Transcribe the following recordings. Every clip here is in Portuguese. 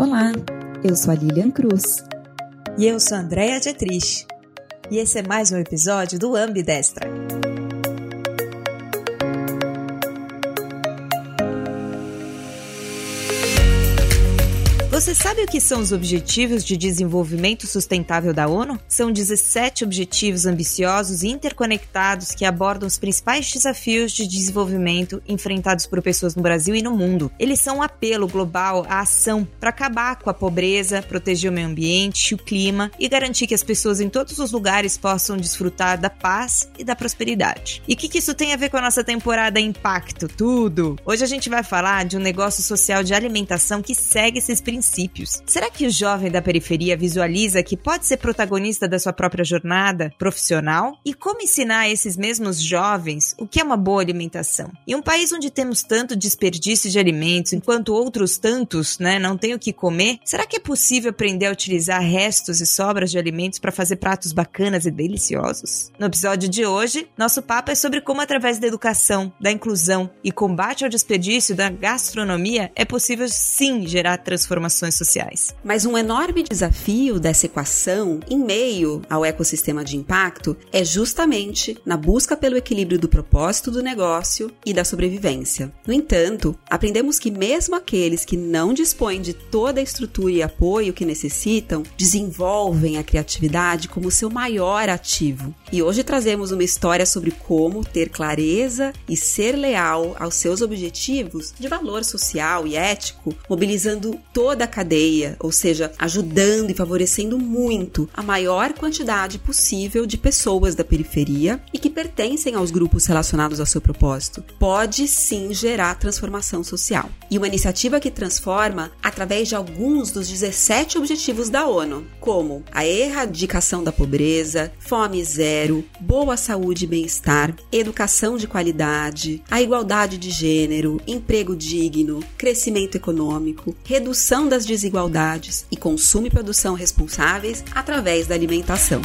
Olá, eu sou a Lilian Cruz. E eu sou a Andrea Dietrich. E esse é mais um episódio do Ambidestra. Você sabe o que são os Objetivos de Desenvolvimento Sustentável da ONU? São 17 objetivos ambiciosos e interconectados que abordam os principais desafios de desenvolvimento enfrentados por pessoas no Brasil e no mundo. Eles são um apelo global à ação para acabar com a pobreza, proteger o meio ambiente, o clima e garantir que as pessoas em todos os lugares possam desfrutar da paz e da prosperidade. E o que, que isso tem a ver com a nossa temporada Impacto? Tudo! Hoje a gente vai falar de um negócio social de alimentação que segue esses princípios princípios. Será que o jovem da periferia visualiza que pode ser protagonista da sua própria jornada profissional? E como ensinar a esses mesmos jovens o que é uma boa alimentação? Em um país onde temos tanto desperdício de alimentos, enquanto outros tantos né, não têm o que comer, será que é possível aprender a utilizar restos e sobras de alimentos para fazer pratos bacanas e deliciosos? No episódio de hoje, nosso papo é sobre como, através da educação, da inclusão e combate ao desperdício da gastronomia, é possível sim gerar transformações sociais. Mas um enorme desafio dessa equação, em meio ao ecossistema de impacto, é justamente na busca pelo equilíbrio do propósito do negócio e da sobrevivência. No entanto, aprendemos que mesmo aqueles que não dispõem de toda a estrutura e apoio que necessitam, desenvolvem a criatividade como seu maior ativo. E hoje trazemos uma história sobre como ter clareza e ser leal aos seus objetivos de valor social e ético, mobilizando toda a cadeia, ou seja, ajudando e favorecendo muito a maior quantidade possível de pessoas da periferia e que pertencem aos grupos relacionados ao seu propósito. Pode sim gerar transformação social. E uma iniciativa que transforma através de alguns dos 17 objetivos da ONU, como a erradicação da pobreza, fome zero, boa saúde e bem-estar, educação de qualidade, a igualdade de gênero, emprego digno, crescimento econômico, redução das das desigualdades e consumo e produção responsáveis através da alimentação.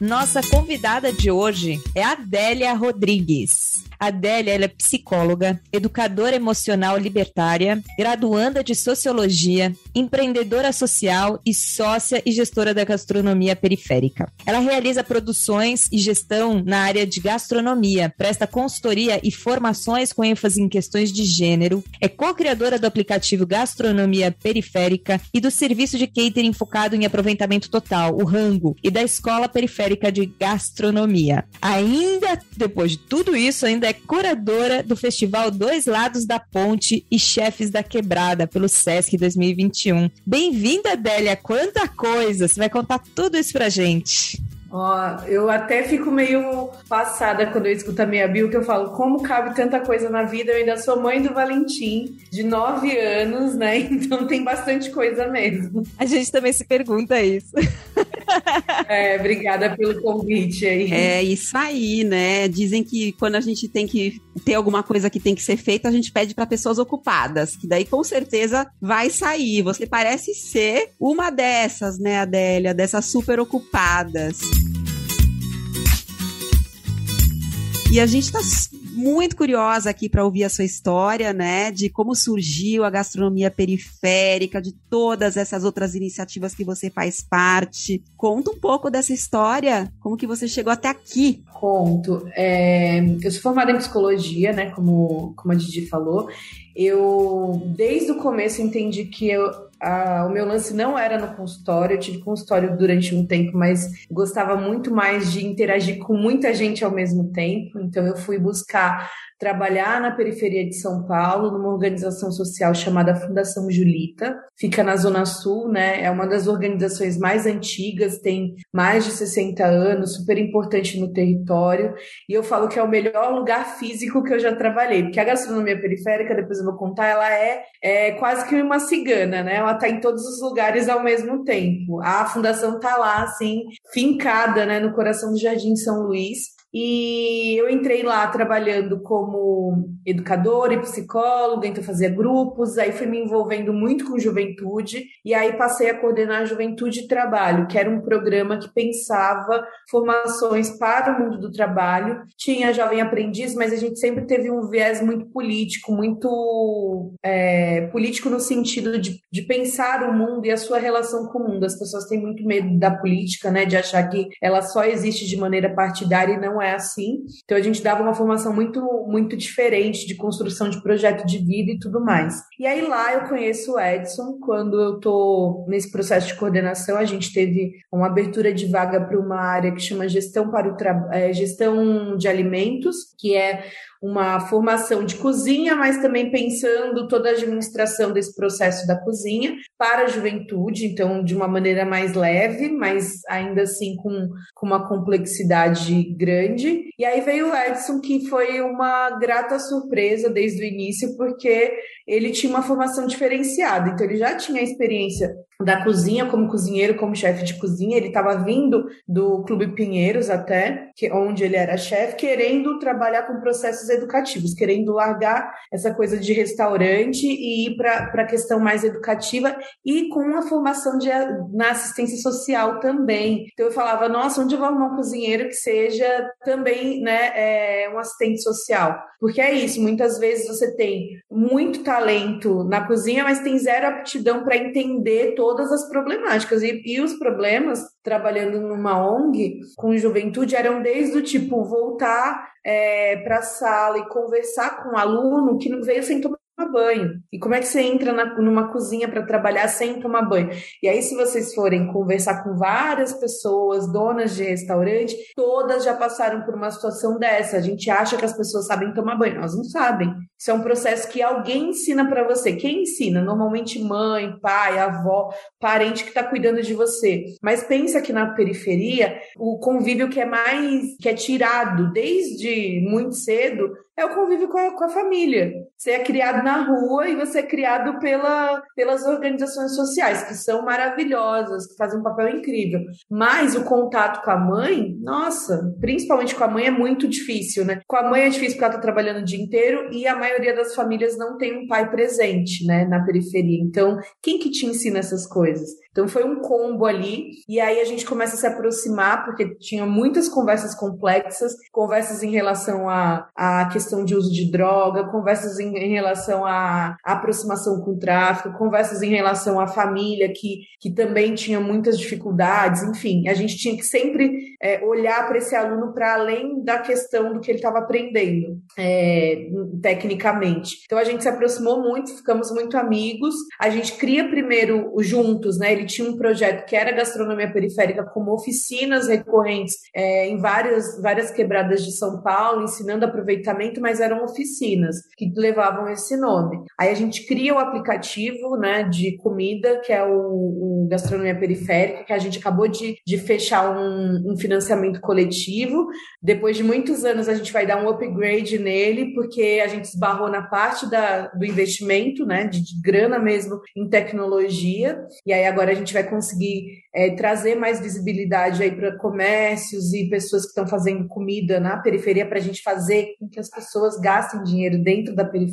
Nossa convidada de hoje é Adélia Rodrigues. Adélia ela é psicóloga, educadora emocional libertária, graduanda de sociologia, empreendedora social e sócia e gestora da gastronomia periférica. Ela realiza produções e gestão na área de gastronomia, presta consultoria e formações com ênfase em questões de gênero, é co-criadora do aplicativo Gastronomia Periférica e do serviço de catering focado em aproveitamento total, o Rango, e da Escola Periférica de Gastronomia. Ainda depois de tudo isso, ainda é curadora do Festival Dois Lados da Ponte e Chefes da Quebrada pelo Sesc 2021. Bem-vinda, Adélia! Quanta coisa! Você vai contar tudo isso pra gente. Ó, eu até fico meio passada quando eu escuto a minha bio, que eu falo, como cabe tanta coisa na vida? Eu ainda sou mãe do Valentim, de nove anos, né? Então tem bastante coisa mesmo. A gente também se pergunta isso. É, obrigada pelo convite aí. É isso aí, né? Dizem que quando a gente tem que ter alguma coisa que tem que ser feita, a gente pede para pessoas ocupadas, que daí com certeza vai sair. Você parece ser uma dessas, né, Adélia? Dessas super ocupadas. E a gente está muito curiosa aqui para ouvir a sua história, né? De como surgiu a gastronomia periférica, de todas essas outras iniciativas que você faz parte. Conta um pouco dessa história, como que você chegou até aqui. Conto. É, eu sou formada em psicologia, né? Como, como a Didi falou. Eu, desde o começo, entendi que eu, o meu lance não era no consultório. Eu tive consultório durante um tempo, mas gostava muito mais de interagir com muita gente ao mesmo tempo. Então, eu fui buscar trabalhar na periferia de São Paulo, numa organização social chamada Fundação Julita. Fica na Zona Sul, né? É uma das organizações mais antigas, tem mais de 60 anos, super importante no território. E eu falo que é o melhor lugar físico que eu já trabalhei, porque a gastronomia periférica, depois eu vou contar, ela é, é quase que uma cigana, né? Ela está em todos os lugares ao mesmo tempo. A fundação está lá, assim, fincada, né, no coração do Jardim São Luís. E eu entrei lá trabalhando como educadora e psicóloga, então fazia grupos, aí fui me envolvendo muito com juventude, e aí passei a coordenar Juventude e Trabalho, que era um programa que pensava formações para o mundo do trabalho. Tinha jovem aprendiz, mas a gente sempre teve um viés muito político, muito é, político no sentido de, de pensar o mundo e a sua relação com o mundo. As pessoas têm muito medo da política, né, de achar que ela só existe de maneira partidária e não é assim. Então a gente dava uma formação muito muito diferente de construção de projeto de vida e tudo mais. E aí lá eu conheço o Edson quando eu tô nesse processo de coordenação, a gente teve uma abertura de vaga para uma área que chama gestão para o é, gestão de alimentos, que é uma formação de cozinha, mas também pensando toda a administração desse processo da cozinha para a juventude, então de uma maneira mais leve, mas ainda assim com, com uma complexidade grande. E aí veio o Edson, que foi uma grata surpresa desde o início, porque ele tinha uma formação diferenciada, então ele já tinha experiência da cozinha como cozinheiro, como chefe de cozinha. Ele estava vindo do Clube Pinheiros até, que onde ele era chefe, querendo trabalhar com processos educativos, querendo largar essa coisa de restaurante e ir para a questão mais educativa e com uma formação de, na assistência social também. Então eu falava, nossa, onde eu vou arrumar um cozinheiro que seja também né, é, um assistente social? Porque é isso, muitas vezes você tem muito talento na cozinha, mas tem zero aptidão para entender todas as problemáticas. E, e os problemas, trabalhando numa ONG com juventude, eram desde o tipo voltar é, para a sala e conversar com o um aluno que não veio sem tomar banho. E como é que você entra na, numa cozinha para trabalhar sem tomar banho? E aí, se vocês forem conversar com várias pessoas, donas de restaurante, todas já passaram por uma situação dessa. A gente acha que as pessoas sabem tomar banho, elas não sabem. Isso é um processo que alguém ensina para você. Quem ensina? Normalmente mãe, pai, avó, parente que está cuidando de você. Mas pensa que na periferia, o convívio que é mais, que é tirado desde muito cedo, é o convívio com a, com a, família. Você é criado na rua e você é criado pela, pelas organizações sociais, que são maravilhosas, que fazem um papel incrível. Mas o contato com a mãe, nossa, principalmente com a mãe, é muito difícil, né? Com a mãe é difícil porque ela tá trabalhando o dia inteiro e a maioria das famílias não tem um pai presente, né, na periferia. Então, quem que te ensina essas coisas? Então foi um combo ali, e aí a gente começa a se aproximar, porque tinha muitas conversas complexas, conversas em relação à, à questão de uso de droga, conversas em, em relação à aproximação com o tráfico, conversas em relação à família, que, que também tinha muitas dificuldades, enfim, a gente tinha que sempre é, olhar para esse aluno para além da questão do que ele estava aprendendo é, tecnicamente. Então a gente se aproximou muito, ficamos muito amigos, a gente cria primeiro juntos, né? Ele tinha um projeto que era gastronomia periférica, como oficinas recorrentes é, em várias, várias quebradas de São Paulo, ensinando aproveitamento, mas eram oficinas que levavam esse nome. Aí a gente cria o aplicativo né, de comida, que é o, o Gastronomia Periférica, que a gente acabou de, de fechar um, um financiamento coletivo. Depois de muitos anos, a gente vai dar um upgrade nele, porque a gente esbarrou na parte da, do investimento, né, de, de grana mesmo em tecnologia, e aí agora a gente vai conseguir é, trazer mais visibilidade aí para comércios e pessoas que estão fazendo comida na periferia para a gente fazer com que as pessoas gastem dinheiro dentro da periferia.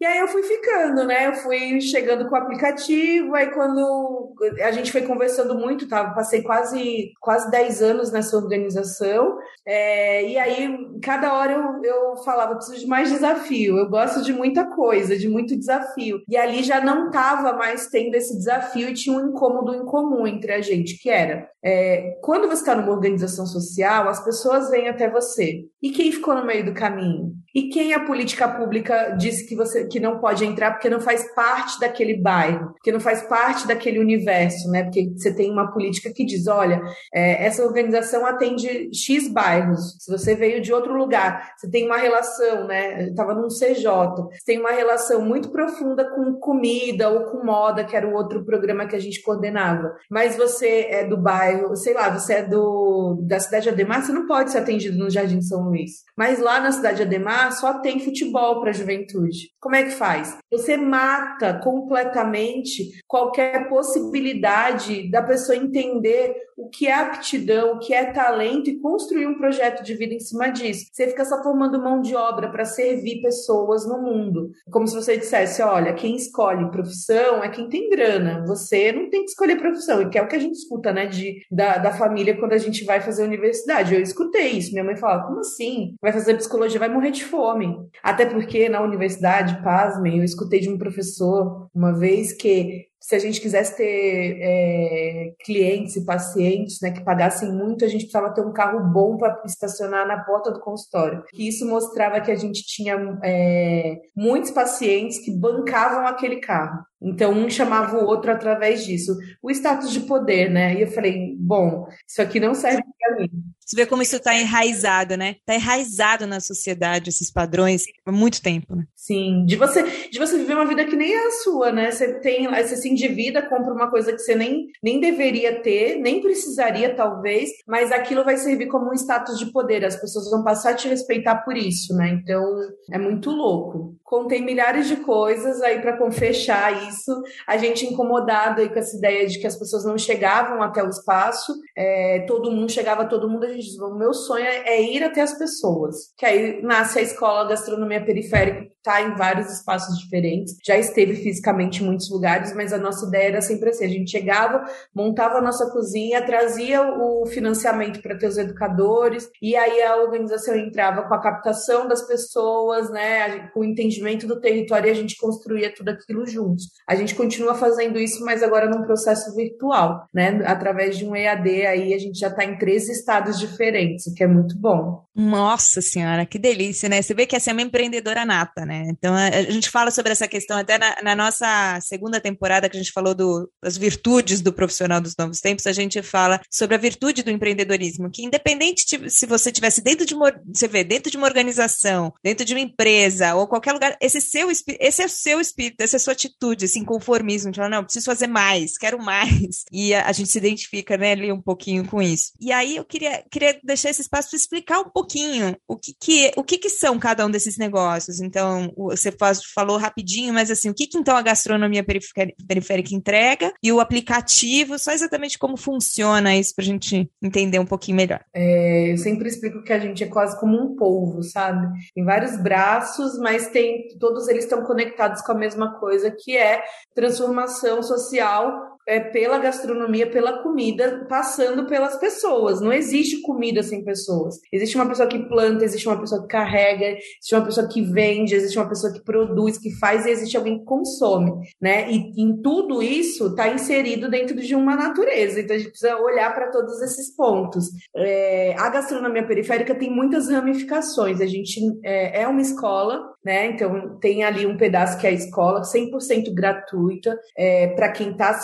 E aí eu fui ficando, né? Eu fui chegando com o aplicativo, aí quando a gente foi conversando muito, tá? Passei quase, quase 10 anos nessa organização, é, e aí cada hora eu, eu falava, preciso de mais desafio, eu gosto de muita coisa, de muito desafio. E ali já não estava mais tendo esse desafio e tinha um incômodo em comum entre a gente, que era é, quando você está numa organização social, as pessoas vêm até você. E quem ficou no meio do caminho? E quem a política pública disse que você que não pode entrar porque não faz parte daquele bairro, porque não faz parte daquele universo, né? Porque você tem uma política que diz, olha, é, essa organização atende X bairros. Se você veio de outro lugar, você tem uma relação, né? Estava num CJ, você tem uma relação muito profunda com comida ou com moda, que era o outro programa que a gente coordenava. Mas você é do bairro, sei lá, você é do da cidade de Ademar, você não pode ser atendido no Jardim São Luís. Mas lá na cidade de Ademar só tem futebol para a juventude. Como é que faz? Você mata completamente qualquer possibilidade possibilidade da pessoa entender o que é aptidão, o que é talento e construir um projeto de vida em cima disso. Você fica só formando mão de obra para servir pessoas no mundo. Como se você dissesse: olha, quem escolhe profissão é quem tem grana. Você não tem que escolher profissão, e que é o que a gente escuta, né, de, da, da família quando a gente vai fazer universidade. Eu escutei isso. Minha mãe falava: como assim? Vai fazer psicologia, vai morrer de fome. Até porque na universidade, pasmem, eu escutei de um professor uma vez que se a gente quisesse ter é, clientes e pacientes né, que pagassem muito, a gente precisava ter um carro bom para estacionar na porta do consultório. E isso mostrava que a gente tinha é, muitos pacientes que bancavam aquele carro. Então, um chamava o outro através disso. O status de poder, né? E eu falei, bom, isso aqui não serve para mim. Você vê como isso está enraizado, né? Está enraizado na sociedade, esses padrões, há muito tempo, né? Sim, de você, de você viver uma vida que nem é a sua, né? Você tem, você se endivida, compra uma coisa que você nem, nem deveria ter, nem precisaria, talvez, mas aquilo vai servir como um status de poder. As pessoas vão passar a te respeitar por isso, né? Então, é muito louco. Contei milhares de coisas aí para fechar isso. A gente incomodado aí com essa ideia de que as pessoas não chegavam até o espaço, é, todo mundo chegava, todo mundo. A gente diz, meu sonho é ir até as pessoas. Que aí nasce a escola gastronomia periférica, está em vários espaços diferentes. Já esteve fisicamente em muitos lugares, mas a nossa ideia era sempre assim: a gente chegava, montava a nossa cozinha, trazia o financiamento para ter os educadores, e aí a organização entrava com a captação das pessoas, né, com o entendimento do território e a gente construía tudo aquilo juntos. A gente continua fazendo isso, mas agora num processo virtual, né? Através de um EAD aí a gente já está em três estados diferentes, o que é muito bom. Nossa senhora, que delícia, né? Você vê que essa é uma empreendedora nata, né? Então a, gente fala sobre essa questão até na, na nossa segunda temporada que a gente falou do, das virtudes do profissional dos novos tempos, a gente fala sobre a virtude do empreendedorismo, que independente de, se você tivesse dentro de uma, você vê, dentro de uma organização, dentro de uma empresa ou qualquer lugar, esse seu esse é o seu espírito, essa é a sua atitude, esse inconformismo, de falar, não, preciso fazer mais, quero mais. E a, a gente se identifica, né, ali um pouquinho com isso. E aí eu queria, queria deixar esse espaço para explicar um pouquinho o que, que o que, que são cada um desses negócios. Então, você falou rapidinho, mas assim, o que, que então a gastronomia periférica entrega e o aplicativo, só exatamente como funciona isso para a gente entender um pouquinho melhor. É, eu sempre explico que a gente é quase como um polvo, sabe? Tem vários braços, mas tem todos eles estão conectados com a mesma coisa, que é transformação social é, pela gastronomia, pela comida, passando pelas pessoas. Não existe comida sem pessoas. Existe uma pessoa que planta, existe uma pessoa que carrega, existe uma pessoa que vende, existe uma pessoa que produz, que faz, e existe alguém que consome, né? E em tudo isso está inserido dentro de uma natureza. Então a gente precisa olhar para todos esses pontos. É, a gastronomia periférica tem muitas ramificações. A gente é, é uma escola, né? Então tem ali um pedaço que é a escola, 100% gratuita, é, para quem está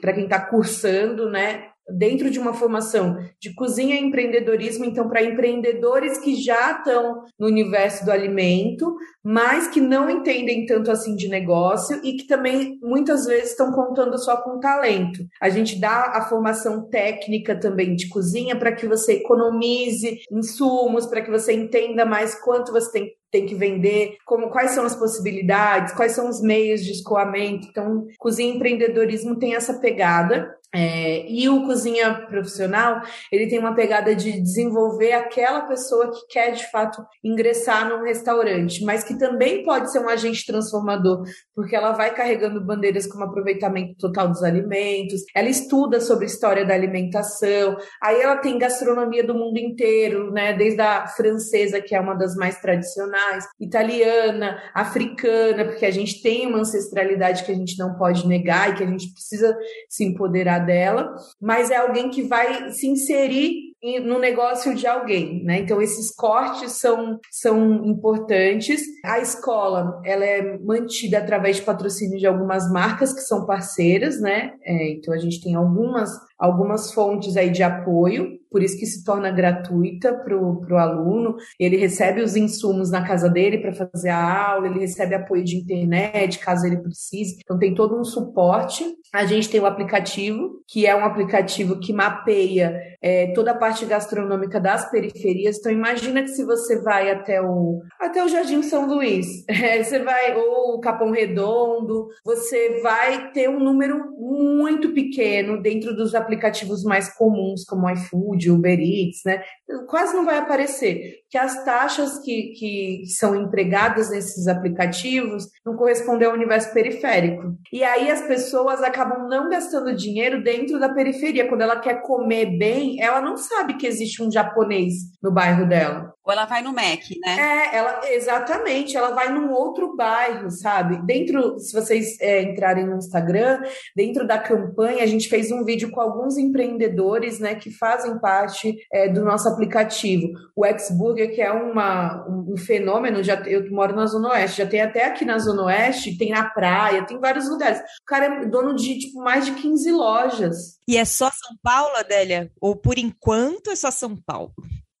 para quem está cursando, né? Dentro de uma formação de cozinha e empreendedorismo, então, para empreendedores que já estão no universo do alimento, mas que não entendem tanto assim de negócio e que também muitas vezes estão contando só com talento. A gente dá a formação técnica também de cozinha para que você economize insumos, para que você entenda mais quanto você tem tem que vender, como quais são as possibilidades, quais são os meios de escoamento. Então, cozinha e empreendedorismo tem essa pegada. É, e o cozinha profissional, ele tem uma pegada de desenvolver aquela pessoa que quer de fato ingressar num restaurante, mas que também pode ser um agente transformador, porque ela vai carregando bandeiras como aproveitamento total dos alimentos, ela estuda sobre história da alimentação, aí ela tem gastronomia do mundo inteiro, né, desde a francesa, que é uma das mais tradicionais, italiana, africana, porque a gente tem uma ancestralidade que a gente não pode negar e que a gente precisa se empoderar dela, mas é alguém que vai se inserir no negócio de alguém, né? Então esses cortes são, são importantes. A escola ela é mantida através de patrocínio de algumas marcas que são parceiras, né? É, então a gente tem algumas algumas fontes aí de apoio, por isso que se torna gratuita para o aluno. Ele recebe os insumos na casa dele para fazer a aula, ele recebe apoio de internet, caso ele precise. Então tem todo um suporte. A gente tem o aplicativo, que é um aplicativo que mapeia é, toda a parte gastronômica das periferias. Então imagina que se você vai até o até o Jardim São Luís, é, você vai ou o Capão Redondo, você vai ter um número muito pequeno dentro dos aplicativos mais comuns, como iFood, Uber Eats, né? Quase não vai aparecer, que as taxas que, que são empregadas nesses aplicativos não correspondem ao universo periférico. E aí as pessoas acabam não gastando dinheiro dentro da periferia. Quando ela quer comer bem, ela não sabe que existe um japonês no bairro dela. Ou ela vai no Mac, né? É, ela, exatamente, ela vai num outro bairro, sabe? Dentro, se vocês é, entrarem no Instagram, dentro da campanha, a gente fez um vídeo com alguns empreendedores, né, que fazem parte é, do nosso aplicativo. O Xburger, que é uma, um, um fenômeno, já, eu moro na Zona Oeste, já tem até aqui na Zona Oeste, tem na praia, tem vários lugares. O cara é dono de, tipo, mais de 15 lojas. E é só São Paulo, Adélia? Ou por enquanto é só São Paulo?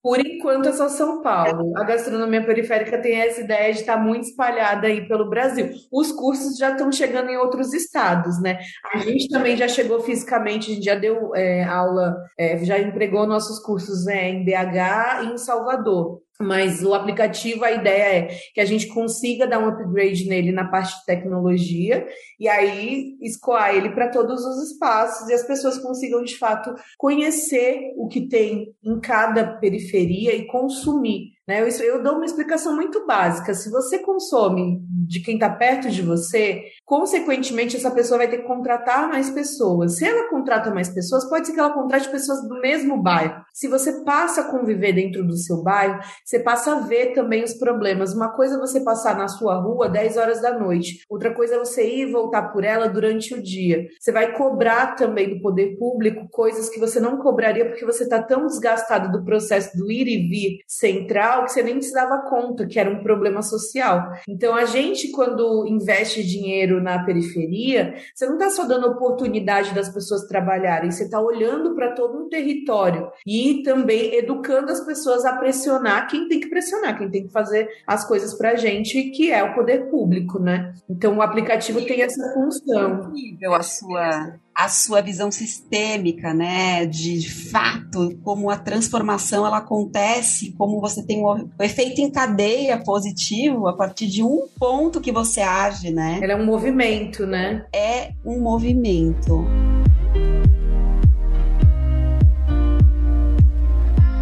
Por enquanto é só São Paulo. A gastronomia periférica tem essa ideia de estar muito espalhada aí pelo Brasil. Os cursos já estão chegando em outros estados, né? A gente também já chegou fisicamente, a gente já deu é, aula, é, já empregou nossos cursos né, em BH e em Salvador. Mas o aplicativo, a ideia é que a gente consiga dar um upgrade nele na parte de tecnologia e aí escoar ele para todos os espaços e as pessoas consigam, de fato, conhecer o que tem em cada periferia e consumir. Né? Eu, eu dou uma explicação muito básica. Se você consome de quem está perto de você, consequentemente, essa pessoa vai ter que contratar mais pessoas. Se ela contrata mais pessoas, pode ser que ela contrate pessoas do mesmo bairro. Se você passa a conviver dentro do seu bairro, você passa a ver também os problemas. Uma coisa é você passar na sua rua 10 horas da noite, outra coisa é você ir e voltar por ela durante o dia. Você vai cobrar também do poder público coisas que você não cobraria porque você está tão desgastado do processo do ir e vir central que você nem se dava conta que era um problema social. Então, a gente, quando investe dinheiro na periferia, você não está só dando oportunidade das pessoas trabalharem, você está olhando para todo um território e também educando as pessoas a pressionar quem tem que pressionar, quem tem que fazer as coisas para a gente, que é o poder público, né? Então, o aplicativo tem essa função. É incrível a sua a sua visão sistêmica, né, de, de, fato como a transformação ela acontece, como você tem o, o, efeito em cadeia positivo a partir de um ponto que você age, né? Ela é um movimento, né? É um movimento.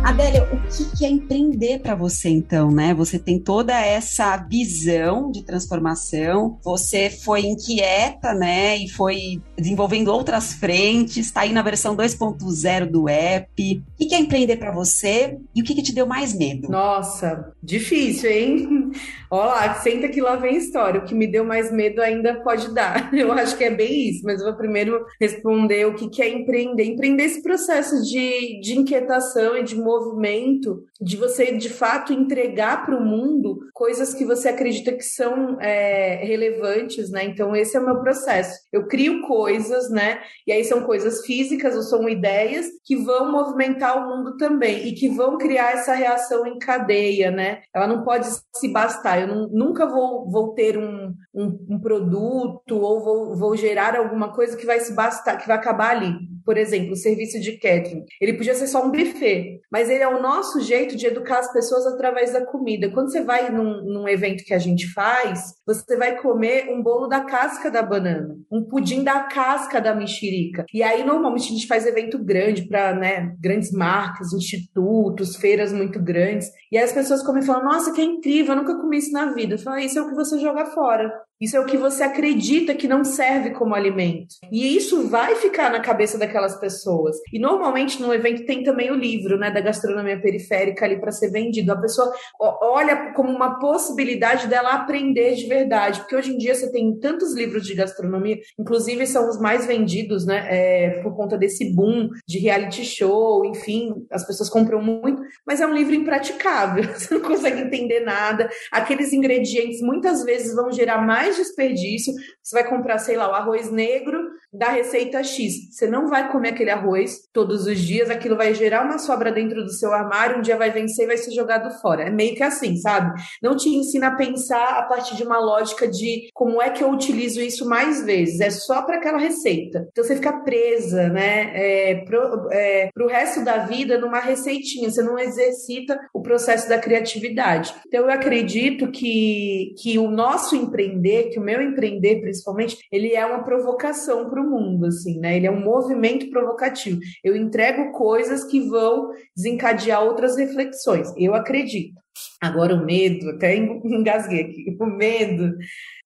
Adélia, o que é empreender para você então, né? Você tem toda essa visão de transformação, você foi inquieta, né? E foi desenvolvendo outras frentes, está aí na versão 2.0 do app. O que é empreender para você e o que, que te deu mais medo? Nossa, difícil, hein? Olá, senta que lá vem história. O que me deu mais medo ainda pode dar. Eu acho que é bem isso, mas eu vou primeiro responder o que, que é empreender. Empreender esse processo de, de inquietação e de movimento, de você de fato entregar para o mundo coisas que você acredita que são é, relevantes, né? Então, esse é o meu processo. Eu crio coisas, né? E aí são coisas físicas ou são ideias que vão movimentar o mundo também e que vão criar essa reação em cadeia, né? Ela não pode se bastar. Eu não, nunca vou, vou ter um, um, um produto ou vou, vou gerar alguma coisa que vai se bastar, que vai acabar ali. Por exemplo, o serviço de catering. Ele podia ser só um buffet, mas ele é o nosso jeito de educar as pessoas através da comida. Quando você vai num, num evento que a gente faz, você vai comer um bolo da casca da banana, um pudim da casca da mexerica. E aí, normalmente, a gente faz evento grande para né, grandes marcas, institutos, feiras muito grandes. E aí as pessoas comem e falam: Nossa, que incrível, eu nunca comi isso na vida. Eu falo: Isso é o que você joga fora. Isso é o que você acredita que não serve como alimento. E isso vai ficar na cabeça daquelas pessoas. E normalmente no evento tem também o livro, né, da gastronomia periférica ali para ser vendido. A pessoa olha como uma possibilidade dela aprender de verdade, porque hoje em dia você tem tantos livros de gastronomia, inclusive são os mais vendidos, né, é, por conta desse boom de reality show, enfim, as pessoas compram muito, mas é um livro impraticável. Você não consegue entender nada. Aqueles ingredientes muitas vezes vão gerar mais mais desperdício. Você vai comprar, sei lá, o arroz negro da receita X. Você não vai comer aquele arroz todos os dias, aquilo vai gerar uma sobra dentro do seu armário, um dia vai vencer e vai ser jogado fora. É meio que assim, sabe? Não te ensina a pensar a partir de uma lógica de como é que eu utilizo isso mais vezes. É só para aquela receita. Então você fica presa, né? É, pro, é, pro resto da vida numa receitinha. Você não exercita o processo da criatividade. Então eu acredito que, que o nosso empreender, que o meu empreender principalmente, ele é uma provocação para o mundo, assim, né? Ele é um movimento provocativo. Eu entrego coisas que vão desencadear outras reflexões. Eu acredito. Agora o medo, até engasguei aqui, o medo.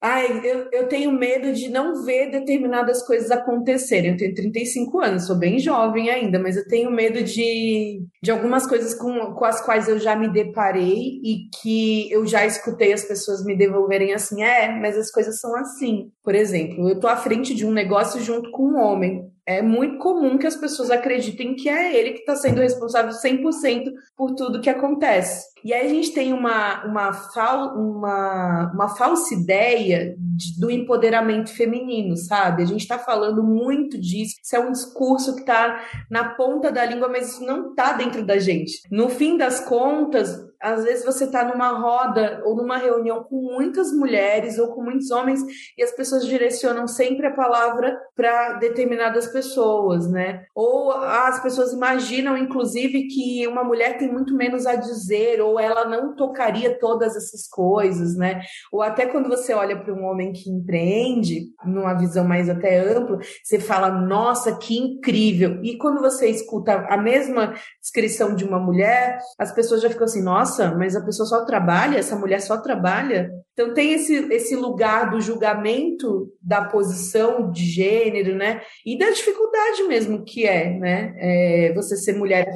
Ai, eu, eu tenho medo de não ver determinadas coisas acontecerem. Eu tenho 35 anos, sou bem jovem ainda, mas eu tenho medo de, de algumas coisas com, com as quais eu já me deparei e que eu já escutei as pessoas me devolverem assim: é, mas as coisas são assim. Por exemplo, eu tô à frente de um negócio junto com um homem é muito comum que as pessoas acreditem que é ele que está sendo responsável 100% por tudo que acontece. E aí a gente tem uma, uma, fal, uma, uma falsa ideia de, do empoderamento feminino, sabe? A gente está falando muito disso. Isso é um discurso que está na ponta da língua, mas isso não está dentro da gente. No fim das contas, às vezes você está numa roda ou numa reunião com muitas mulheres ou com muitos homens e as pessoas direcionam sempre a palavra para determinadas pessoas, né? Ou as pessoas imaginam, inclusive, que uma mulher tem muito menos a dizer ou ela não tocaria todas essas coisas, né? Ou até quando você olha para um homem que empreende, numa visão mais até ampla, você fala, nossa, que incrível. E quando você escuta a mesma descrição de uma mulher, as pessoas já ficam assim, nossa nossa, mas a pessoa só trabalha, essa mulher só trabalha. Então tem esse, esse lugar do julgamento da posição de gênero, né? E da dificuldade mesmo que é, né? É, você ser mulher.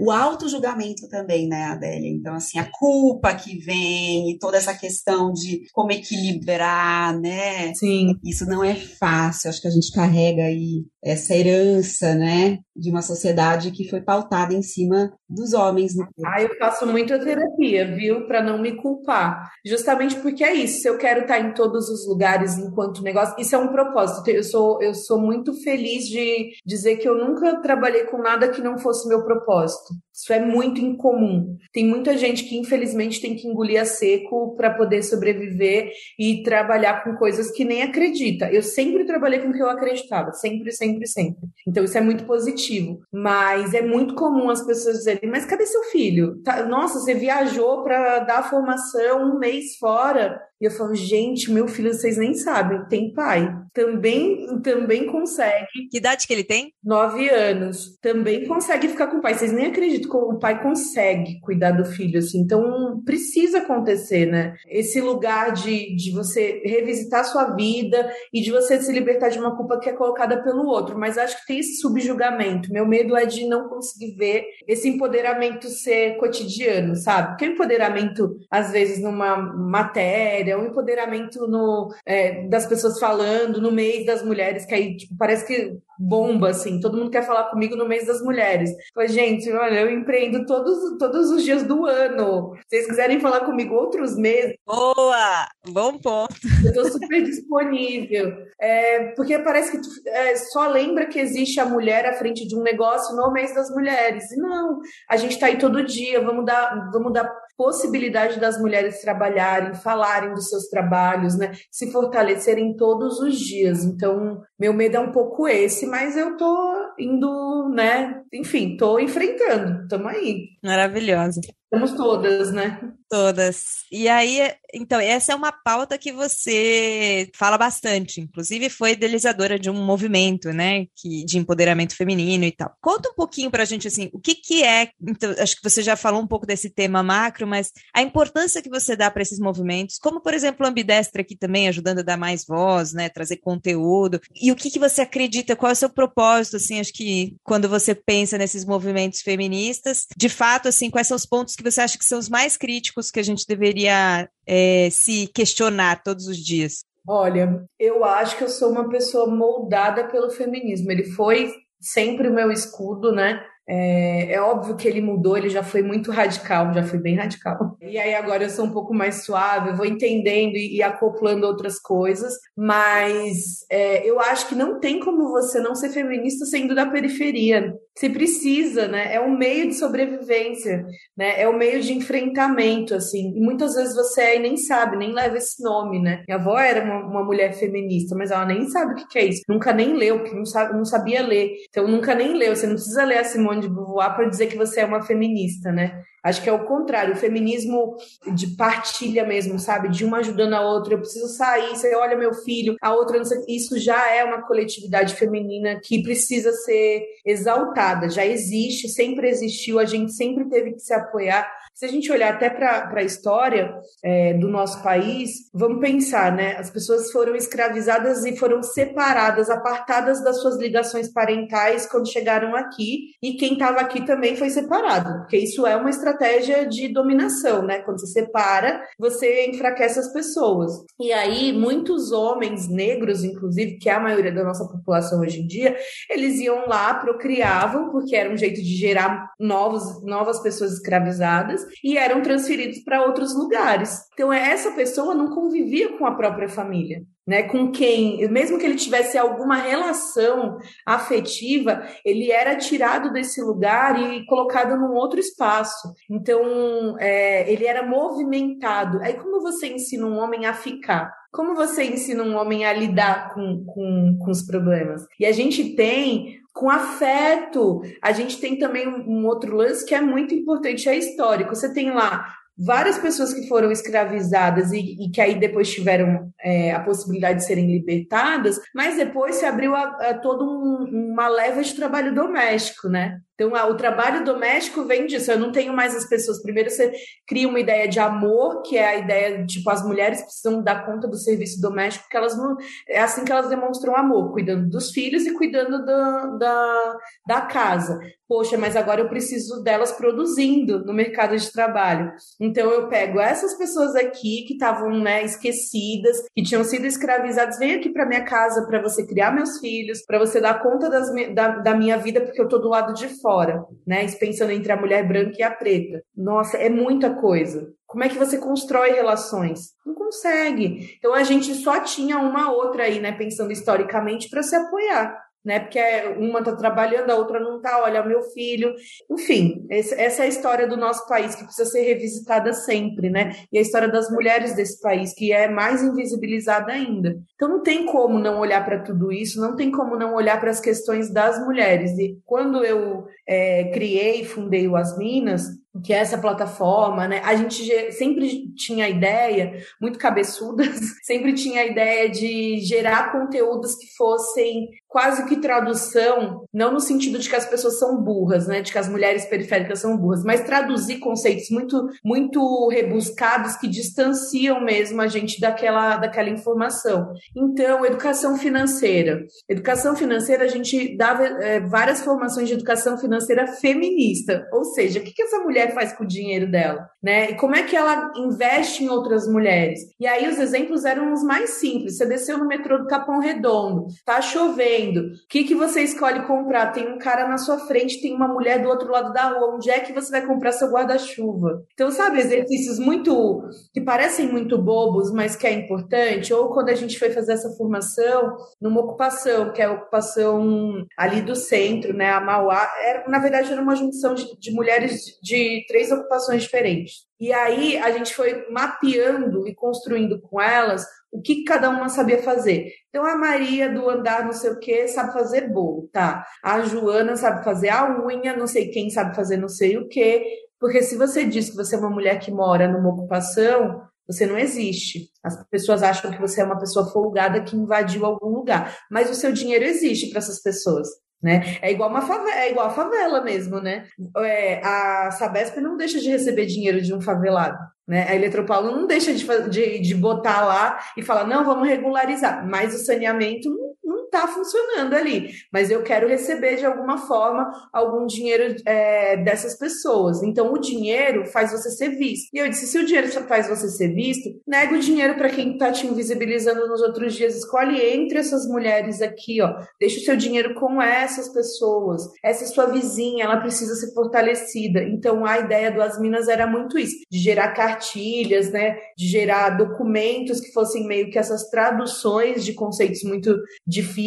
O auto-julgamento também, né, Adélia? Então, assim, a culpa que vem e toda essa questão de como equilibrar, né? Sim. Isso não é fácil. Acho que a gente carrega aí essa herança, né? De uma sociedade que foi pautada em cima dos homens. Ah, eu faço muita terapia, viu? Para não me culpar. Justamente porque é isso. Eu quero estar em todos os lugares enquanto negócio, isso é um propósito. Eu sou, eu sou muito feliz de dizer que eu nunca trabalhei com nada que não fosse meu propósito. Isso é muito incomum. Tem muita gente que, infelizmente, tem que engolir a seco para poder sobreviver e trabalhar com coisas que nem acredita. Eu sempre trabalhei com o que eu acreditava, sempre, sempre, sempre. Então, isso é muito positivo. Mas é muito comum as pessoas dizerem: Mas cadê seu filho? Tá, nossa, você viajou para dar formação um mês fora. E eu falo, gente, meu filho, vocês nem sabem, tem pai. Também, também consegue. Que idade que ele tem? Nove anos. Também consegue ficar com o pai. Vocês nem acreditam como o pai consegue cuidar do filho, assim. Então, precisa acontecer, né? Esse lugar de, de você revisitar a sua vida e de você se libertar de uma culpa que é colocada pelo outro. Mas acho que tem esse subjugamento. Meu medo é de não conseguir ver esse empoderamento ser cotidiano, sabe? Porque o empoderamento, às vezes, numa matéria, é um empoderamento no, é, das pessoas falando no mês das mulheres, que aí tipo, parece que bomba, assim, todo mundo quer falar comigo no mês das mulheres. Falei, gente, olha, eu empreendo todos, todos os dias do ano. Se vocês quiserem falar comigo outros meses. Boa! Bom ponto. Eu tô super disponível. É, porque parece que tu, é, só lembra que existe a mulher à frente de um negócio no mês das mulheres. E não, a gente tá aí todo dia, vamos dar, vamos dar possibilidade das mulheres trabalharem, falarem dos seus trabalhos, né? Se fortalecerem todos os dias. Então, meu medo é um pouco esse, mas eu tô indo, né? Enfim, tô enfrentando. Tamo aí. Maravilhosa. Estamos todas, né? Todas. E aí, então, essa é uma pauta que você fala bastante. Inclusive, foi idealizadora de um movimento, né, que, de empoderamento feminino e tal. Conta um pouquinho pra gente, assim, o que que é, então, acho que você já falou um pouco desse tema macro, mas a importância que você dá para esses movimentos, como, por exemplo, o Ambidestra aqui também, ajudando a dar mais voz, né, trazer conteúdo. E o que que você acredita, qual é o seu propósito, assim, acho que quando você pensa nesses movimentos feministas, de fato, assim, quais são os pontos que você acha que são os mais críticos que a gente deveria é, se questionar todos os dias? Olha, eu acho que eu sou uma pessoa moldada pelo feminismo. Ele foi sempre o meu escudo, né? É, é, óbvio que ele mudou, ele já foi muito radical, já foi bem radical. E aí agora eu sou um pouco mais suave, eu vou entendendo e, e acoplando outras coisas, mas é, eu acho que não tem como você não ser feminista sendo da periferia. Você precisa, né? É um meio de sobrevivência, né? É um meio de enfrentamento, assim. E muitas vezes você aí nem sabe, nem leva esse nome, né? Minha avó era uma, uma mulher feminista, mas ela nem sabe o que, que é isso. Nunca nem leu, porque não, sabe, não sabia ler. Então nunca nem leu. Você não precisa ler a Simone de Beauvoir para dizer que você é uma feminista, né? Acho que é o contrário, o feminismo de partilha mesmo, sabe? De uma ajudando a outra. Eu preciso sair, você olha meu filho, a outra. Isso já é uma coletividade feminina que precisa ser exaltada. Já existe, sempre existiu, a gente sempre teve que se apoiar. Se a gente olhar até para a história é, do nosso país, vamos pensar, né? As pessoas foram escravizadas e foram separadas, apartadas das suas ligações parentais quando chegaram aqui, e quem estava aqui também foi separado, porque isso é uma estratégia de dominação, né? Quando você separa, você enfraquece as pessoas. E aí, muitos homens negros, inclusive, que é a maioria da nossa população hoje em dia, eles iam lá, procriavam, porque era um jeito de gerar novos, novas pessoas escravizadas, e eram transferidos para outros lugares. Então, essa pessoa não convivia com a própria família. Né, com quem, mesmo que ele tivesse alguma relação afetiva, ele era tirado desse lugar e colocado num outro espaço. Então, é, ele era movimentado. Aí, como você ensina um homem a ficar? Como você ensina um homem a lidar com, com, com os problemas? E a gente tem com afeto. A gente tem também um, outro lance que é muito importante, é histórico. Você tem lá várias pessoas que foram escravizadas e, e que aí depois tiveram é, a possibilidade de serem libertadas, mas depois se abriu a, a toda um, uma leva de trabalho doméstico, né? Então, o trabalho doméstico vem disso. Eu não tenho mais as pessoas. Primeiro, você cria uma ideia de amor, que é a ideia de, tipo, as mulheres precisam dar conta do serviço doméstico, porque elas não. É assim que elas demonstram amor, cuidando dos filhos e cuidando da, da, da casa. Poxa, mas agora eu preciso delas produzindo no mercado de trabalho. Então, eu pego essas pessoas aqui que estavam né, esquecidas, que tinham sido escravizadas, vem aqui para minha casa para você criar meus filhos, para você dar conta das, da, da minha vida, porque eu estou do lado de fora fora, né? Pensando entre a mulher branca e a preta. Nossa, é muita coisa. Como é que você constrói relações? Não consegue. Então a gente só tinha uma outra aí, né? Pensando historicamente, para se apoiar né? Porque uma está trabalhando, a outra não está, olha, meu filho. Enfim, essa é a história do nosso país que precisa ser revisitada sempre, né? E a história das mulheres desse país, que é mais invisibilizada ainda. Então não tem como não olhar para tudo isso, não tem como não olhar para as questões das mulheres. E quando eu é, criei e fundei o As Minas, que é essa plataforma, né? A gente sempre tinha a ideia, muito cabeçudas, sempre tinha a ideia de gerar conteúdos que fossem quase que tradução, não no sentido de que as pessoas são burras, né? De que as mulheres periféricas são burras, mas traduzir conceitos muito, muito rebuscados que distanciam mesmo a gente daquela, daquela informação. Então, educação financeira. Educação financeira, a gente dava é, várias formações de educação financeira feminista, ou seja, o que, que essa mulher mulher faz com o dinheiro dela, né? E como é que ela investe em outras mulheres? E aí os exemplos eram os mais simples. Você desceu no metrô do Capão Redondo, tá chovendo. O que, que você escolhe comprar? Tem um cara na sua frente, tem uma mulher do outro lado da rua. Onde é que você vai comprar seu guarda-chuva? Então, sabe, exercícios muito que parecem muito bobos, mas que é importante. Ou quando a gente foi fazer essa formação numa ocupação, que é a ocupação ali do centro, né? A Mauá, era, na verdade, era uma junção de, de mulheres de três ocupações diferentes. E aí a gente foi mapeando e construindo com elas o que cada uma sabia fazer. Então a Maria do andar não sei o que sabe fazer bolo, tá? A Joana sabe fazer a unha, não sei quem sabe fazer não sei o que. Porque se você diz que você é uma mulher que mora numa ocupação, você não existe. As pessoas acham que você é uma pessoa folgada que invadiu algum lugar, mas o seu dinheiro existe para essas pessoas. Né? É igual uma favela, é igual a favela mesmo, né? É, a Sabesp não deixa de receber dinheiro de um favelado, né? A Eletropaulo não deixa de, de, de botar lá e falar, não, vamos regularizar, mas o saneamento não, está funcionando ali, mas eu quero receber de alguma forma algum dinheiro é, dessas pessoas. Então, o dinheiro faz você ser visto. E eu disse: se o dinheiro faz você ser visto, nega o dinheiro para quem está te invisibilizando nos outros dias. Escolhe entre essas mulheres aqui, ó. Deixa o seu dinheiro com essas pessoas. Essa é sua vizinha, ela precisa ser fortalecida. Então, a ideia do As Minas era muito isso, de gerar cartilhas, né? De gerar documentos que fossem meio que essas traduções de conceitos muito difíceis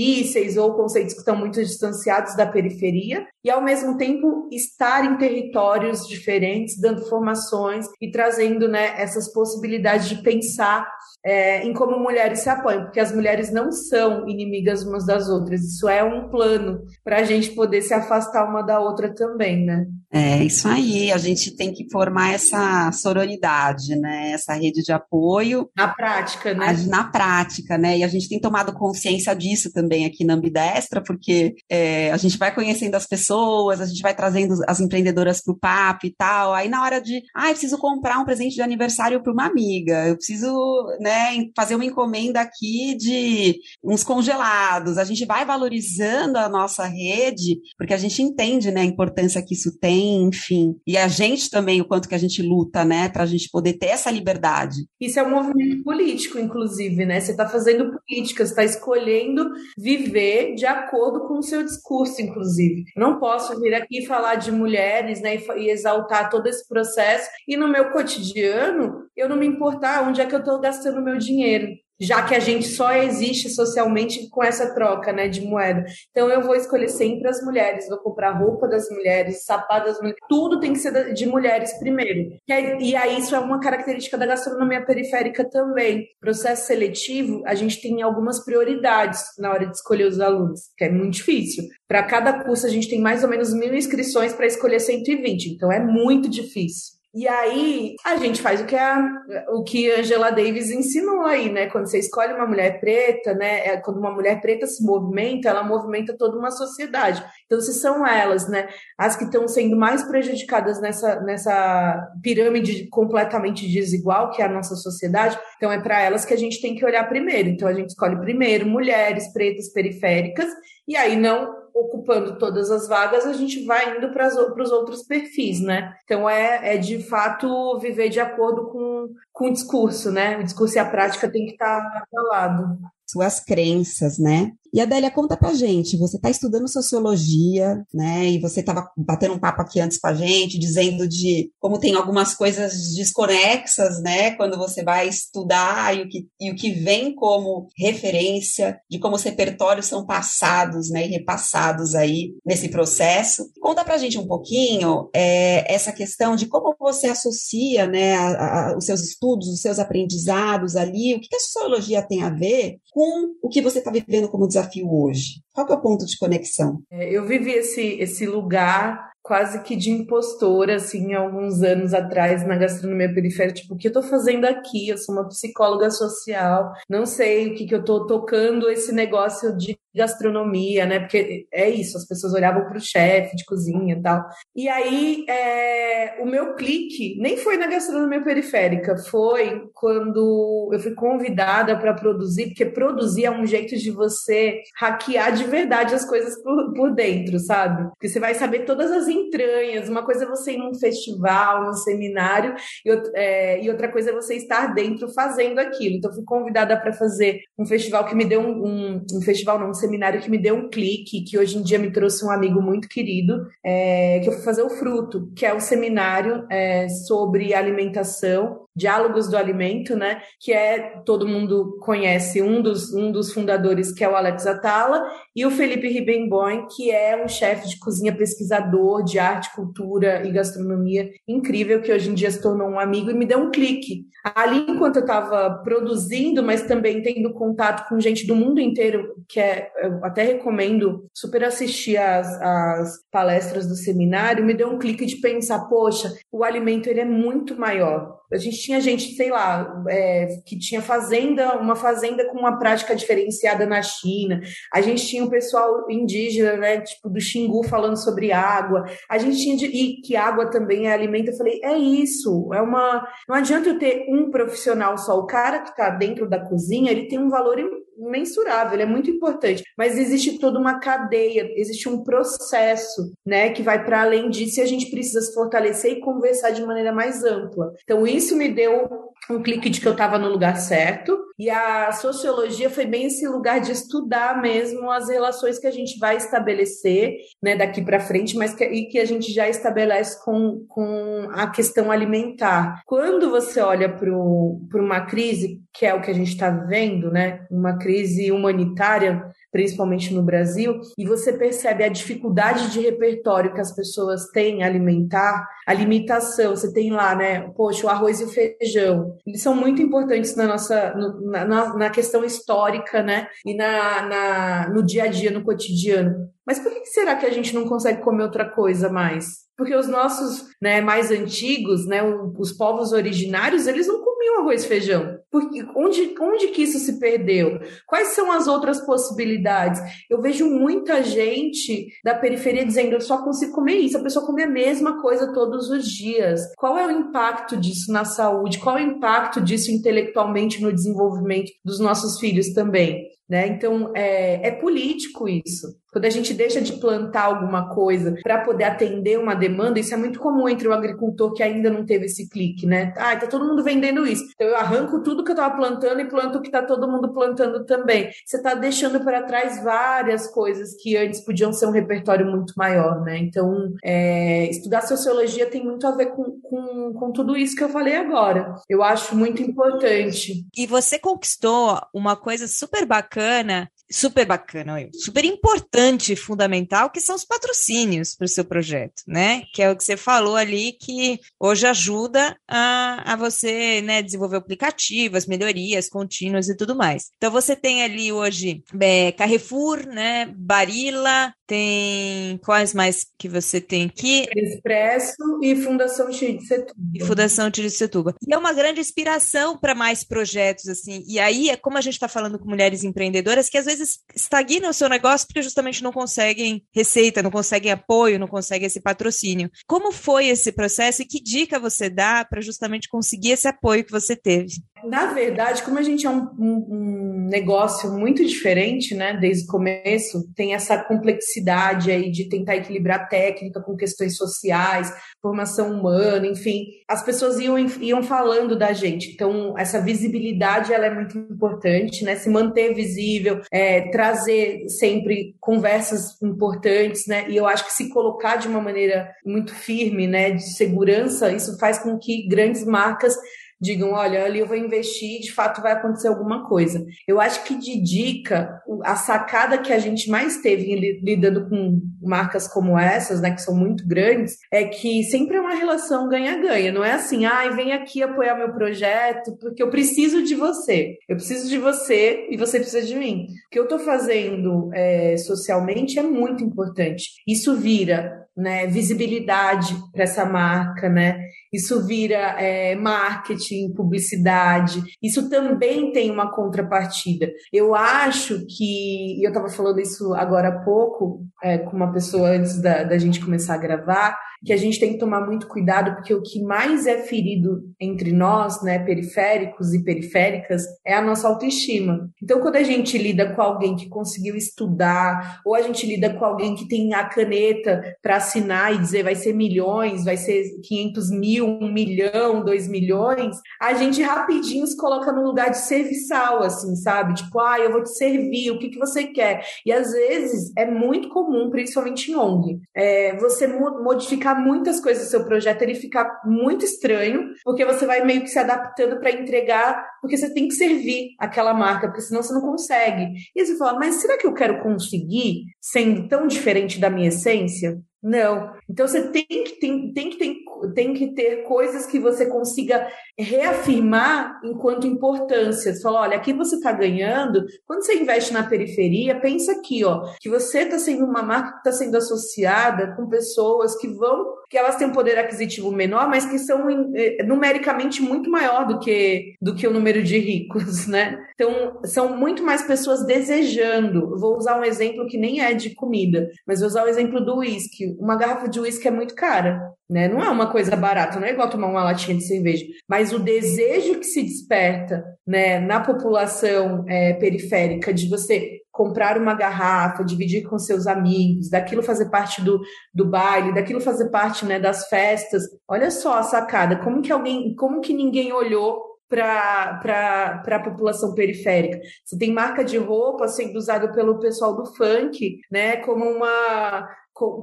ou conceitos que estão muito distanciados da periferia e ao mesmo tempo estar em territórios diferentes, dando formações e trazendo né, essas possibilidades de pensar é, em como mulheres se apoiam, porque as mulheres não são inimigas umas das outras. Isso é um plano para a gente poder se afastar uma da outra também, né? É isso aí. A gente tem que formar essa sororidade, né? Essa rede de apoio na prática, né? Na prática, né? E a gente tem tomado consciência disso também aqui na Ambidestra, porque é, a gente vai conhecendo as pessoas, a gente vai trazendo as empreendedoras para o papo e tal. Aí na hora de, ah, eu preciso comprar um presente de aniversário para uma amiga, eu preciso, né, fazer uma encomenda aqui de uns congelados. A gente vai valorizando a nossa rede, porque a gente entende, né, a importância que isso tem, enfim. E a gente também, o quanto que a gente luta, né, para a gente poder ter essa liberdade. Isso é um movimento político, inclusive, né? Você está fazendo política, você está escolhendo viver de acordo com o seu discurso, inclusive. Não posso vir aqui falar de mulheres, né, e exaltar todo esse processo. E no meu cotidiano eu não me importar onde é que eu estou gastando meu dinheiro, já que a gente só existe socialmente com essa troca né, de moeda. Então eu vou escolher sempre as mulheres, vou comprar roupa das mulheres, sapato das mulheres, tudo tem que ser de mulheres primeiro. E aí isso é uma característica da gastronomia periférica também. Processo seletivo, a gente tem algumas prioridades na hora de escolher os alunos, que é muito difícil. Para cada curso a gente tem mais ou menos mil inscrições para escolher 120, então é muito difícil. E aí a gente faz o que a, o que Angela Davis ensinou aí, né? Quando você escolhe uma mulher preta, né? É, quando uma mulher preta se movimenta, ela movimenta toda uma sociedade. Então, se são elas, né, as que estão sendo mais prejudicadas nessa, nessa pirâmide completamente desigual que é a nossa sociedade, então é para elas que a gente tem que olhar primeiro. Então, a gente escolhe primeiro mulheres pretas periféricas, e aí não ocupando todas as vagas, a gente vai indo para os outros perfis, né? Então é, é de fato viver de acordo com, com o discurso, né? O discurso e a prática tem que estar tá ao lado. Suas crenças, né? E Adélia, conta pra gente, você está estudando sociologia, né? E você estava batendo um papo aqui antes com a gente, dizendo de como tem algumas coisas desconexas, né? Quando você vai estudar e o que, e o que vem como referência, de como os repertórios são passados, né? E repassados aí nesse processo. Conta pra gente um pouquinho é, essa questão de como você associa, né? A, a, os seus estudos, os seus aprendizados ali, o que a sociologia tem a ver com o que você está vivendo como desafio desafio hoje? Qual é o ponto de conexão? É, eu vivi esse, esse lugar quase que de impostora, assim, alguns anos atrás na gastronomia periférica, tipo, o que eu tô fazendo aqui? Eu sou uma psicóloga social, não sei o que que eu tô tocando esse negócio de gastronomia, né? Porque é isso, as pessoas olhavam para o chefe de cozinha e tal. E aí, é, o meu clique nem foi na gastronomia periférica, foi quando eu fui convidada para produzir, porque produzir é um jeito de você hackear de verdade as coisas por, por dentro, sabe? Porque você vai saber todas as entranhas. Uma coisa é você ir num festival, num seminário, e, é, outra coisa é você estar dentro fazendo aquilo. Então, fui convidada para fazer um festival que me deu um, um, um festival, não, um seminário que me deu um clique, que hoje em dia me trouxe um amigo muito querido, é, que eu fui fazer o Fruto, que é um seminário é, sobre alimentação Diálogos do Alimento, né? Que é todo mundo conhece um dos, um dos fundadores, que é o Alex Atala, e o Felipe Ribemboim, que é um chefe de cozinha pesquisador de arte, cultura e gastronomia incrível, que hoje em dia se tornou um amigo e me deu um clique. Ali, enquanto eu estava produzindo, mas também tendo contato com gente do mundo inteiro, que é, eu até recomendo super assistir as, as palestras do seminário, me deu um clique de pensar, poxa, o alimento ele é muito maior a gente tinha gente, sei lá, é, que tinha fazenda, uma fazenda com uma prática diferenciada na China. A gente tinha o um pessoal indígena, né, tipo do Xingu falando sobre água. A gente tinha de, e que água também é alimento. Eu falei, é isso. É uma, não adianta eu ter um profissional só. O cara que está dentro da cozinha, ele tem um valor mensurável, ele é muito importante, mas existe toda uma cadeia, existe um processo, né, que vai para além disso e a gente precisa se fortalecer e conversar de maneira mais ampla. Então isso me deu um clique de que eu estava no lugar certo. E a sociologia foi bem esse lugar de estudar mesmo as relações que a gente vai estabelecer né, daqui para frente, mas que, e que a gente já estabelece com, com a questão alimentar. Quando você olha para uma crise, que é o que a gente está vivendo, né, uma crise humanitária, principalmente no Brasil, e você percebe a dificuldade de repertório que as pessoas têm alimentar, a limitação. Você tem lá, né? Poxa, o arroz e o feijão. Eles são muito importantes na nossa no, na, na, questão histórica, né? E na, na, no dia a dia, no cotidiano. Mas por que será que a gente não consegue comer outra coisa mais? Porque os nossos né, mais antigos, né, os povos originários, eles não comiam arroz e feijão. Porque onde, onde que isso se perdeu? Quais são as outras possibilidades? Eu vejo muita gente da periferia dizendo eu só consigo comer isso. A pessoa come a mesma coisa todos os dias. Qual é o impacto disso na saúde? Qual é o impacto disso intelectualmente no desenvolvimento dos nossos filhos também? Né? Então, é, é político isso. Quando a gente deixa de plantar alguma coisa para poder atender uma demanda, isso é muito comum entre o agricultor que ainda não teve esse clique, né? Ah, tá todo mundo vendendo isso. Então eu arranco tudo que eu estava plantando e planto o que está todo mundo plantando também. Você está deixando para trás várias coisas que antes podiam ser um repertório muito maior, né? Então, é, estudar sociologia tem muito a ver com, com, com tudo isso que eu falei agora. Eu acho muito importante. E você conquistou uma coisa super bacana bacana super bacana, super importante e fundamental, que são os patrocínios para o seu projeto, né? Que é o que você falou ali, que hoje ajuda a, a você né, desenvolver aplicativos, melhorias contínuas e tudo mais. Então você tem ali hoje é, Carrefour, né? Barilla, tem quais mais que você tem aqui? Expresso e Fundação Setuba. E Fundação Setuba. E é uma grande inspiração para mais projetos, assim. E aí é como a gente está falando com mulheres empreendedoras que às vezes estagnam o seu negócio porque justamente não conseguem receita, não conseguem apoio, não conseguem esse patrocínio. Como foi esse processo e que dica você dá para justamente conseguir esse apoio que você teve? Na verdade, como a gente é um, um, um, negócio muito diferente, né, desde o começo, tem essa complexidade aí de tentar equilibrar técnica com questões sociais, formação humana, enfim, as pessoas iam, iam falando da gente. Então, essa visibilidade ela é muito importante, né, se manter visível, é, trazer sempre conversas importantes, né, e eu acho que se colocar de uma maneira muito firme, né, de segurança, isso faz com que grandes marcas digam, olha, ali eu vou investir e de fato vai acontecer alguma coisa. Eu acho que de dica, a sacada que a gente mais teve lidando com marcas como essas, né, que são muito grandes, é que sempre é uma relação ganha-ganha. Não é assim, ai, ah, vem aqui apoiar meu projeto porque eu preciso de você. Eu preciso de você e você precisa de mim. O que eu estou fazendo é, socialmente é muito importante. Isso vira né, visibilidade para essa marca, né? Isso vira é, marketing, publicidade. Isso também tem uma contrapartida. Eu acho que, e eu estava falando isso agora há pouco é, com uma pessoa antes da, da gente começar a gravar, que a gente tem que tomar muito cuidado, porque o que mais é ferido entre nós, né, periféricos e periféricas, é a nossa autoestima. Então, quando a gente lida com alguém que conseguiu estudar, ou a gente lida com alguém que tem a caneta para assinar e dizer vai ser milhões, vai ser 500 mil, um milhão, dois milhões, a gente rapidinho se coloca no lugar de serviçal, assim, sabe? Tipo, ah, eu vou te servir, o que, que você quer? E às vezes é muito comum, principalmente em ONG, é, você modificar muitas coisas do seu projeto, ele fica muito estranho, porque você vai meio que se adaptando para entregar, porque você tem que servir aquela marca, porque senão você não consegue. E você fala, mas será que eu quero conseguir sendo tão diferente da minha essência? Não. Então você tem que, tem, tem, que, tem, tem que ter coisas que você consiga reafirmar enquanto importância. Você fala, olha, aqui você está ganhando. Quando você investe na periferia, pensa aqui, ó, que você está sendo uma marca que está sendo associada com pessoas que vão, que elas têm um poder aquisitivo menor, mas que são eh, numericamente muito maior do que, do que o número de ricos, né? Então, são muito mais pessoas desejando. vou usar um exemplo que nem é de comida, mas vou usar o exemplo do uísque. Uma garrafa de uísque é muito cara. Né? Não é uma coisa barata, não é igual tomar uma latinha de cerveja. Mas o desejo que se desperta né, na população é, periférica de você comprar uma garrafa, dividir com seus amigos, daquilo fazer parte do, do baile, daquilo fazer parte né, das festas. Olha só a sacada, como que alguém, como que ninguém olhou para a população periférica. Você tem marca de roupa sendo usada pelo pessoal do funk, né, como uma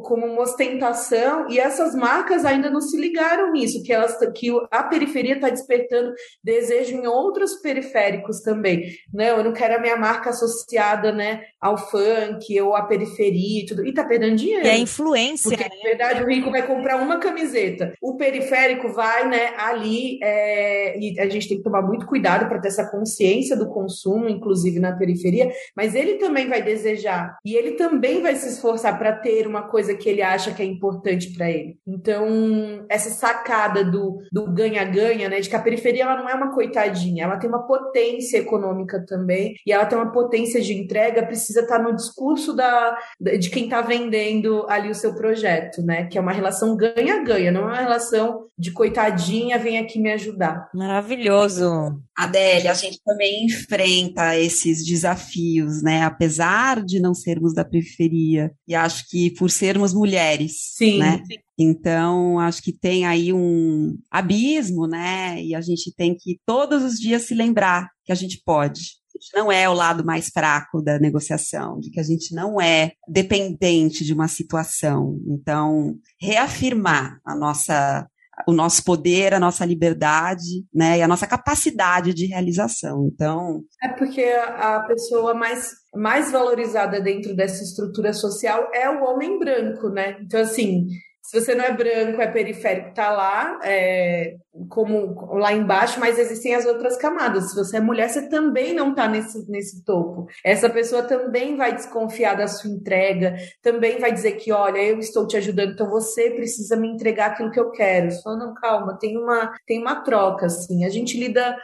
como uma ostentação, e essas marcas ainda não se ligaram nisso, que, elas, que a periferia está despertando desejo em outros periféricos também. Não, eu não quero a minha marca associada né, ao funk ou à periferia e tudo. E tá perdendo dinheiro. E a influência. Porque, na verdade, o rico vai comprar uma camiseta. O periférico vai né, ali, é, e a gente tem que tomar muito cuidado para ter essa consciência do consumo, inclusive na periferia, mas ele também vai desejar. E ele também vai se esforçar para ter uma coisa que ele acha que é importante para ele. Então, essa sacada do ganha-ganha, né, de que a periferia ela não é uma coitadinha, ela tem uma potência econômica também, e ela tem uma potência de entrega, precisa estar tá no discurso da, de quem está vendendo ali o seu projeto, né, que é uma relação ganha-ganha, não é uma relação de coitadinha, vem aqui me ajudar. Maravilhoso. Adélia, a gente também enfrenta esses desafios, né? Apesar de não sermos da periferia, e acho que por sermos mulheres, sim, né? Sim. Então, acho que tem aí um abismo, né? E a gente tem que todos os dias se lembrar que a gente pode. A gente não é o lado mais fraco da negociação, de que a gente não é dependente de uma situação. Então, reafirmar a nossa o nosso poder, a nossa liberdade, né, e a nossa capacidade de realização. Então, é porque a pessoa mais mais valorizada dentro dessa estrutura social é o homem branco, né? Então assim, se você não é branco, é periférico, tá lá, é, como lá embaixo, mas existem as outras camadas. Se você é mulher, você também não está nesse, nesse topo. Essa pessoa também vai desconfiar da sua entrega, também vai dizer que, olha, eu estou te ajudando, então você precisa me entregar aquilo que eu quero. Só não, calma, tem uma, tem uma troca, assim. A gente lida,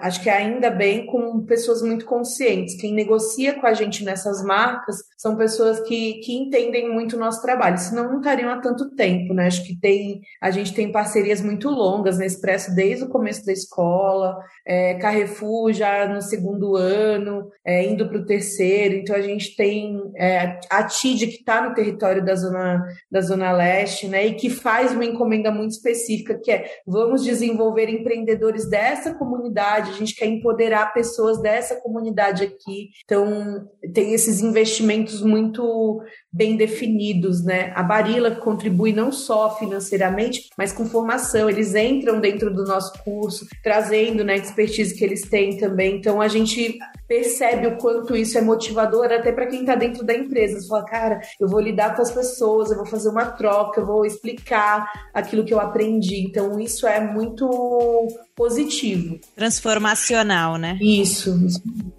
acho que ainda bem, com pessoas muito conscientes. Quem negocia com a gente nessas marcas são pessoas que, que entendem muito o nosso trabalho, senão não estariam há tanto tempo, né? Acho que tem, a gente tem parcerias muito longas nesse Expresso desde o começo da escola, é, Carrefour já no segundo ano, é, indo para o terceiro. Então a gente tem é, a TID que está no território da zona, da zona leste, né, e que faz uma encomenda muito específica que é vamos desenvolver empreendedores dessa comunidade. A gente quer empoderar pessoas dessa comunidade aqui. Então tem esses investimentos muito bem definidos, né? A Barila contribui não só financeiramente, mas com formação. Eles entram dentro do nosso curso, trazendo né, expertise que eles têm também. Então a gente percebe o quanto isso é motivador até para quem está dentro da empresa. Você fala, cara, eu vou lidar com as pessoas, eu vou fazer uma troca, eu vou explicar aquilo que eu aprendi. Então isso é muito positivo. Transformacional, né? Isso.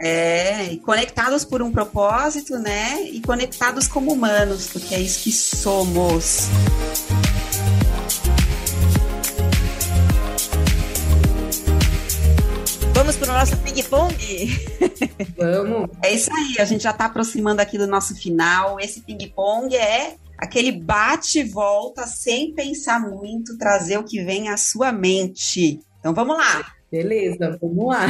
É, e conectados por um propósito, né? E conectados como humanos, porque é isso que somos. Vamos para o nosso ping-pong? Vamos. É isso aí, a gente já está aproximando aqui do nosso final. Esse ping-pong é aquele bate e volta sem pensar muito, trazer o que vem à sua mente. Então vamos lá. Beleza, vamos lá.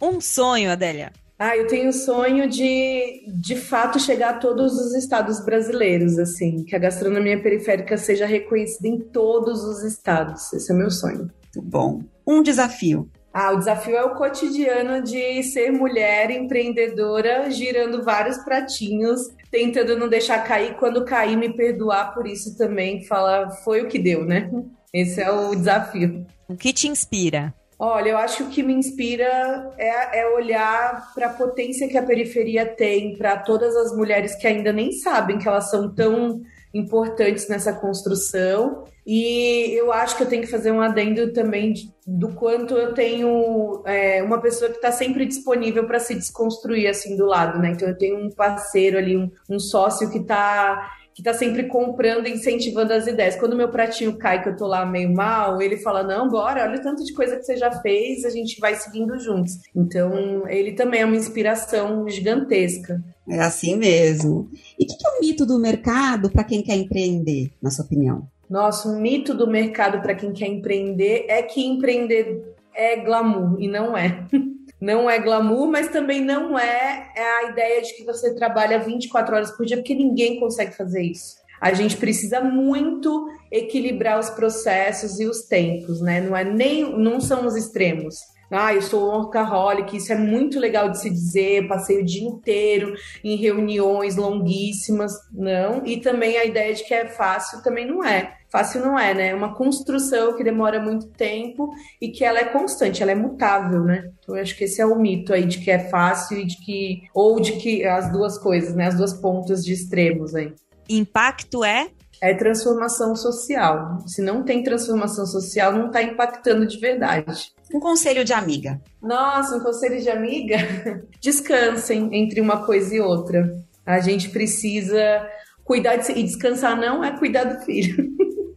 Um sonho, Adélia. Ah, eu tenho o sonho de, de fato, chegar a todos os estados brasileiros, assim, que a gastronomia periférica seja reconhecida em todos os estados. Esse é o meu sonho. Muito bom. Um desafio. Ah, o desafio é o cotidiano de ser mulher empreendedora, girando vários pratinhos, tentando não deixar cair. Quando cair, me perdoar por isso também. Falar, foi o que deu, né? Esse é o desafio. O que te inspira? Olha, eu acho que o que me inspira é, é olhar para a potência que a periferia tem, para todas as mulheres que ainda nem sabem que elas são tão importantes nessa construção. E eu acho que eu tenho que fazer um adendo também do quanto eu tenho é, uma pessoa que está sempre disponível para se desconstruir assim do lado, né? Então eu tenho um parceiro ali, um, um sócio que está que tá sempre comprando, incentivando as ideias. Quando meu pratinho cai, que eu tô lá meio mal, ele fala: Não, bora, olha o tanto de coisa que você já fez, a gente vai seguindo juntos. Então, ele também é uma inspiração gigantesca. É assim mesmo. E o que, que é o mito do mercado para quem quer empreender, na sua opinião? Nossa, um mito do mercado para quem quer empreender é que empreender é glamour e não é. Não é glamour, mas também não é, é a ideia de que você trabalha 24 horas por dia, porque ninguém consegue fazer isso. A gente precisa muito equilibrar os processos e os tempos, né? Não é nem não são os extremos. Ah, eu sou workaholic, isso é muito legal de se dizer, passei o dia inteiro em reuniões longuíssimas, não. E também a ideia de que é fácil também não é. Fácil não é, né? É uma construção que demora muito tempo e que ela é constante, ela é mutável, né? Então eu acho que esse é o mito aí de que é fácil e de que ou de que as duas coisas, né? As duas pontas de extremos aí. Impacto é é transformação social. Se não tem transformação social, não está impactando de verdade. Um conselho de amiga. Nossa, um conselho de amiga? Descansem entre uma coisa e outra. A gente precisa cuidar de e descansar não é cuidar do filho.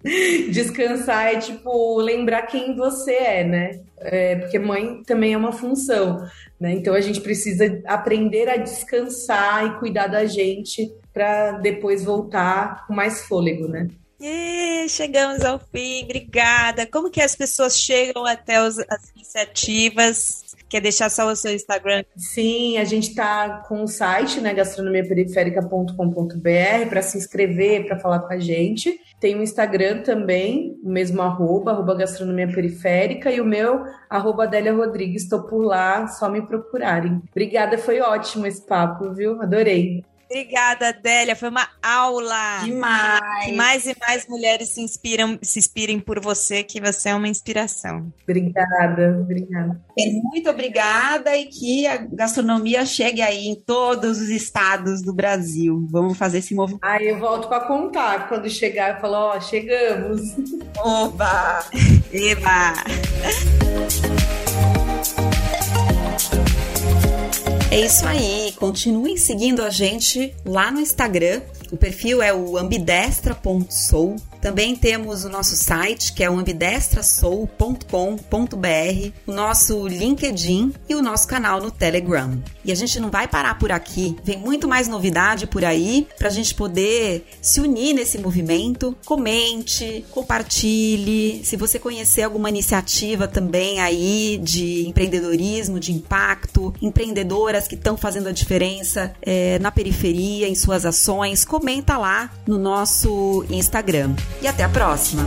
descansar é tipo lembrar quem você é, né? É, porque mãe também é uma função, né? Então a gente precisa aprender a descansar e cuidar da gente para depois voltar com mais fôlego, né? E chegamos ao fim, obrigada. Como que as pessoas chegam até os, as iniciativas? Quer deixar só o seu Instagram? Sim, a gente está com o site, né, gastronomiaperiférica.com.br, para se inscrever, para falar com a gente. Tem o Instagram também, o mesmo arroba, arroba gastronomia periférica, e o meu, arroba Adélia Rodrigues. Estou por lá, só me procurarem. Obrigada, foi ótimo esse papo, viu? Adorei. Obrigada, Adélia. Foi uma aula. Demais. Que mais e mais mulheres se inspiram, se inspirem por você, que você é uma inspiração. Obrigada, obrigada. Muito obrigada e que a gastronomia chegue aí em todos os estados do Brasil. Vamos fazer esse movimento. Aí eu volto para contar quando chegar. Eu falo, ó, oh, chegamos. Oba! Eba! É isso aí. Continuem seguindo a gente lá no Instagram. O perfil é o ambidestra.sou. Também temos o nosso site, que é o ambidestrasoul.com.br, o nosso LinkedIn e o nosso canal no Telegram. E a gente não vai parar por aqui, vem muito mais novidade por aí para a gente poder se unir nesse movimento. Comente, compartilhe. Se você conhecer alguma iniciativa também aí de empreendedorismo, de impacto, empreendedoras que estão fazendo a diferença é, na periferia, em suas ações, comenta lá no nosso Instagram e até a próxima!